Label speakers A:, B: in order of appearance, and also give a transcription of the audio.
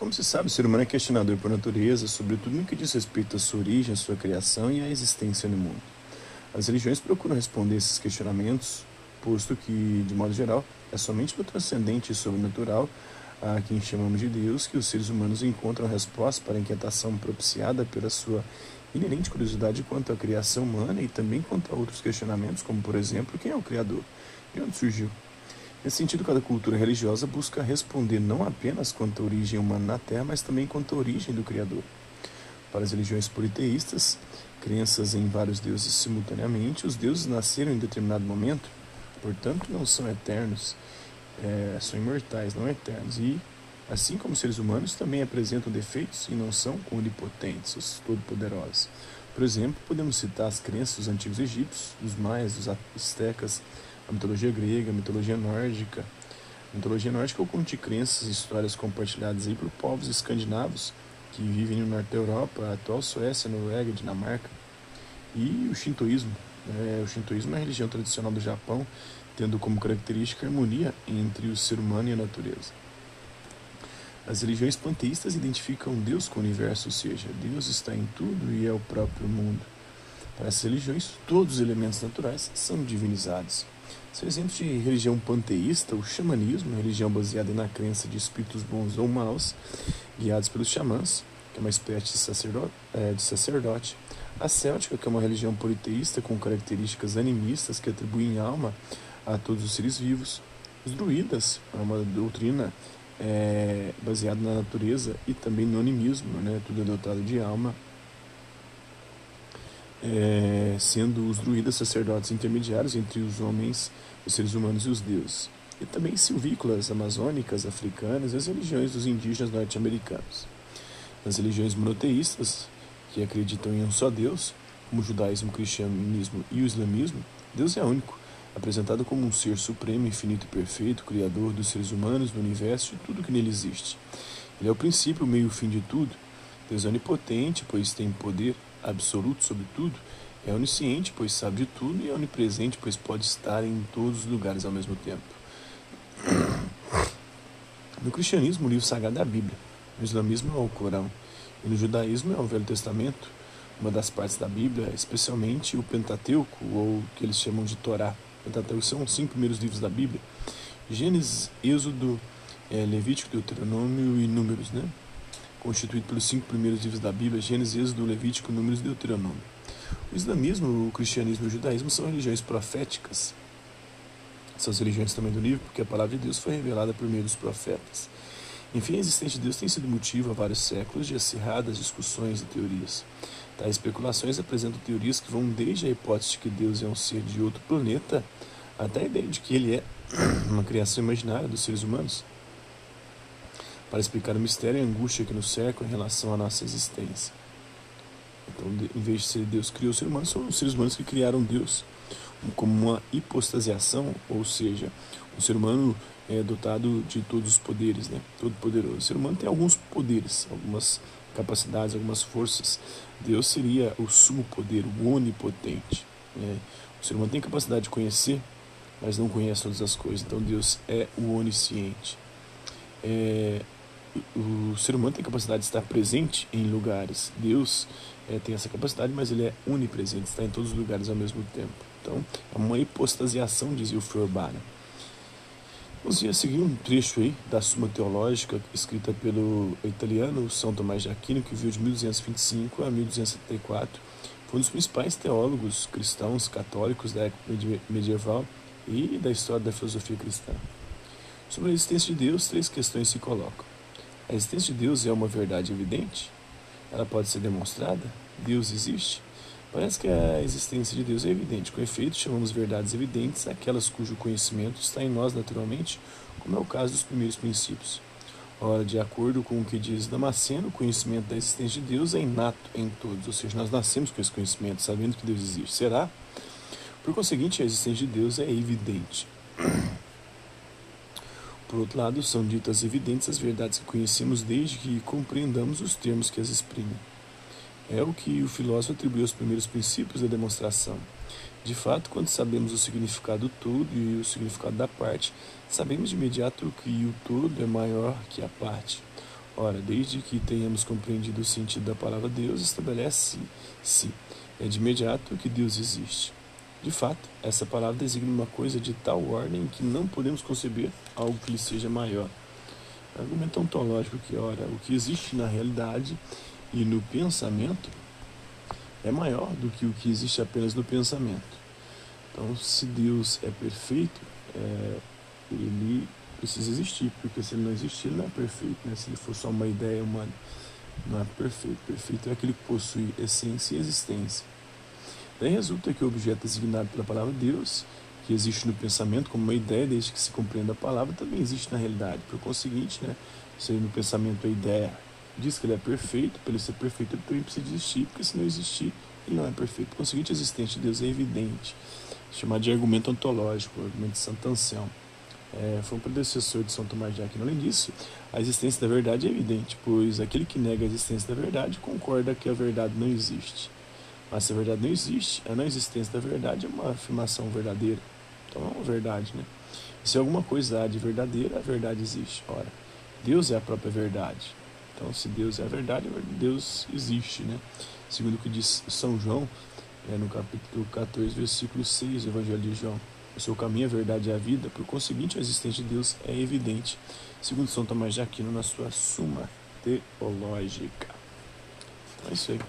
A: Como se sabe, o ser humano é questionador por natureza, sobretudo no que diz respeito à sua origem, à sua criação e à existência no mundo. As religiões procuram responder esses questionamentos, posto que, de modo geral, é somente no transcendente e sobrenatural, a quem chamamos de Deus, que os seres humanos encontram resposta para a inquietação propiciada pela sua inerente curiosidade quanto à criação humana e também quanto a outros questionamentos, como, por exemplo, quem é o Criador? De onde surgiu? Nesse sentido, cada cultura religiosa busca responder não apenas quanto à origem humana na Terra, mas também quanto à origem do Criador. Para as religiões politeístas, crenças em vários deuses simultaneamente, os deuses nasceram em determinado momento, portanto não são eternos, é, são imortais, não eternos. E, assim como seres humanos, também apresentam defeitos e não são onipotentes, os todo-poderosos. Por exemplo, podemos citar as crenças dos antigos egípcios, dos maias, dos astecas, a mitologia grega, a mitologia nórdica. A mitologia nórdica é de crenças e histórias compartilhadas aí por povos escandinavos que vivem no norte da Europa, a atual Suécia, Noruega, Dinamarca. E o shintoísmo. É, o shintoísmo é a religião tradicional do Japão, tendo como característica a harmonia entre o ser humano e a natureza. As religiões panteístas identificam Deus com o universo, ou seja, Deus está em tudo e é o próprio mundo. Para essas religiões, todos os elementos naturais são divinizados. São exemplos de religião panteísta, o xamanismo, religião baseada na crença de espíritos bons ou maus, guiados pelos xamãs, que é uma espécie de sacerdote, é, de sacerdote. A céltica, que é uma religião politeísta com características animistas que atribuem alma a todos os seres vivos. Os druidas, é uma doutrina é, baseada na natureza e também no animismo, né? tudo é dotado de alma é, sendo os druidas sacerdotes intermediários entre os homens, os seres humanos e os deuses, e também silvícolas amazônicas, africanas e as religiões dos indígenas norte-americanos. Nas religiões monoteístas, que acreditam em um só Deus, como o judaísmo, o cristianismo e o islamismo, Deus é único, apresentado como um ser supremo, infinito e perfeito, criador dos seres humanos, do universo e tudo que nele existe. Ele é o princípio, o meio e o fim de tudo. Deus é onipotente, pois tem poder, absoluto sobre tudo, é onisciente, pois sabe de tudo, e é onipresente, pois pode estar em todos os lugares ao mesmo tempo. No cristianismo, o livro sagrado é a Bíblia. No islamismo é o Corão. E no judaísmo é o Velho Testamento, uma das partes da Bíblia, especialmente o Pentateuco, ou o que eles chamam de Torá. Pentateuco são os cinco primeiros livros da Bíblia. Gênesis, Êxodo, é, Levítico, Deuteronômio e Números, né? Constituído pelos cinco primeiros livros da Bíblia, Gênesis, Êxodo, Levítico, Números e Deuteronômio. O islamismo, o cristianismo e o judaísmo são religiões proféticas. São as religiões também do livro, porque a palavra de Deus foi revelada por meio dos profetas. Enfim, a existência de Deus tem sido motivo há vários séculos de acirradas discussões e teorias. Tais especulações apresentam teorias que vão desde a hipótese de que Deus é um ser de outro planeta até a ideia de que ele é uma criação imaginária dos seres humanos para explicar o mistério e a angústia que nos cerca em relação à nossa existência. Então, em vez de ser Deus criou o ser humano, são os seres humanos que criaram Deus, como uma hipostasiação, ou seja, o ser humano é dotado de todos os poderes, né? todo poderoso. O ser humano tem alguns poderes, algumas capacidades, algumas forças. Deus seria o sumo poder, o onipotente. Né? O ser humano tem capacidade de conhecer, mas não conhece todas as coisas. Então Deus é o onisciente. É, o ser humano tem capacidade de estar presente em lugares. Deus é, tem essa capacidade, mas ele é onipresente, está em todos os lugares ao mesmo tempo. Então, é uma hipostasiação, dizia o Feuerbach. Vamos seguir um trecho aí da Suma Teológica, escrita pelo italiano São Tomás de Aquino, que viveu de 1225 a 1274. Foi um dos principais teólogos cristãos católicos da época medieval e da história da filosofia cristã. Sobre a existência de Deus, três questões se colocam. A existência de Deus é uma verdade evidente? Ela pode ser demonstrada? Deus existe? Parece que a existência de Deus é evidente. Com efeito, chamamos verdades evidentes aquelas cujo conhecimento está em nós naturalmente, como é o caso dos primeiros princípios. Ora, de acordo com o que diz Damasceno, o conhecimento da existência de Deus é inato em todos, ou seja, nós nascemos com esse conhecimento, sabendo que Deus existe. Será? Por conseguinte, a existência de Deus é evidente. Por outro lado, são ditas evidentes as verdades que conhecemos desde que compreendamos os termos que as exprimem. É o que o filósofo atribui aos primeiros princípios da demonstração. De fato, quando sabemos o significado do todo e o significado da parte, sabemos de imediato que o todo é maior que a parte. Ora, desde que tenhamos compreendido o sentido da palavra Deus, estabelece-se é de imediato que Deus existe. De fato, essa palavra designa uma coisa de tal ordem que não podemos conceber algo que lhe seja maior. Argumento ontológico que, ora, o que existe na realidade e no pensamento é maior do que o que existe apenas no pensamento. Então, se Deus é perfeito, é, ele precisa existir, porque se ele não existir, ele não é perfeito. Né? Se ele for só uma ideia humana, não é perfeito. Perfeito é aquele que possui essência e existência. Daí resulta que o objeto designado pela palavra Deus, que existe no pensamento como uma ideia, desde que se compreenda a palavra, também existe na realidade. Por conseguinte, né, se no pensamento a ideia diz que ele é perfeito, para ele ser perfeito ele também precisa existir, porque se não existir, ele não é perfeito. Por conseguinte, a existência de Deus é evidente. Chamado de argumento ontológico, argumento de Santo Anselmo. É, foi um predecessor de São Tomás de Aquino. Além disso, a existência da verdade é evidente, pois aquele que nega a existência da verdade concorda que a verdade não existe. Mas se a verdade não existe, a não existência da verdade é uma afirmação verdadeira. Então é uma verdade, né? E se alguma coisa há de verdadeira, a verdade existe. Ora, Deus é a própria verdade. Então, se Deus é a verdade, Deus existe, né? Segundo o que diz São João, é no capítulo 14, versículo 6 do Evangelho de João. O seu caminho, a verdade e a vida, por conseguinte, a existência de Deus é evidente, segundo São Tomás de Aquino na sua Suma Teológica. Então é isso aí.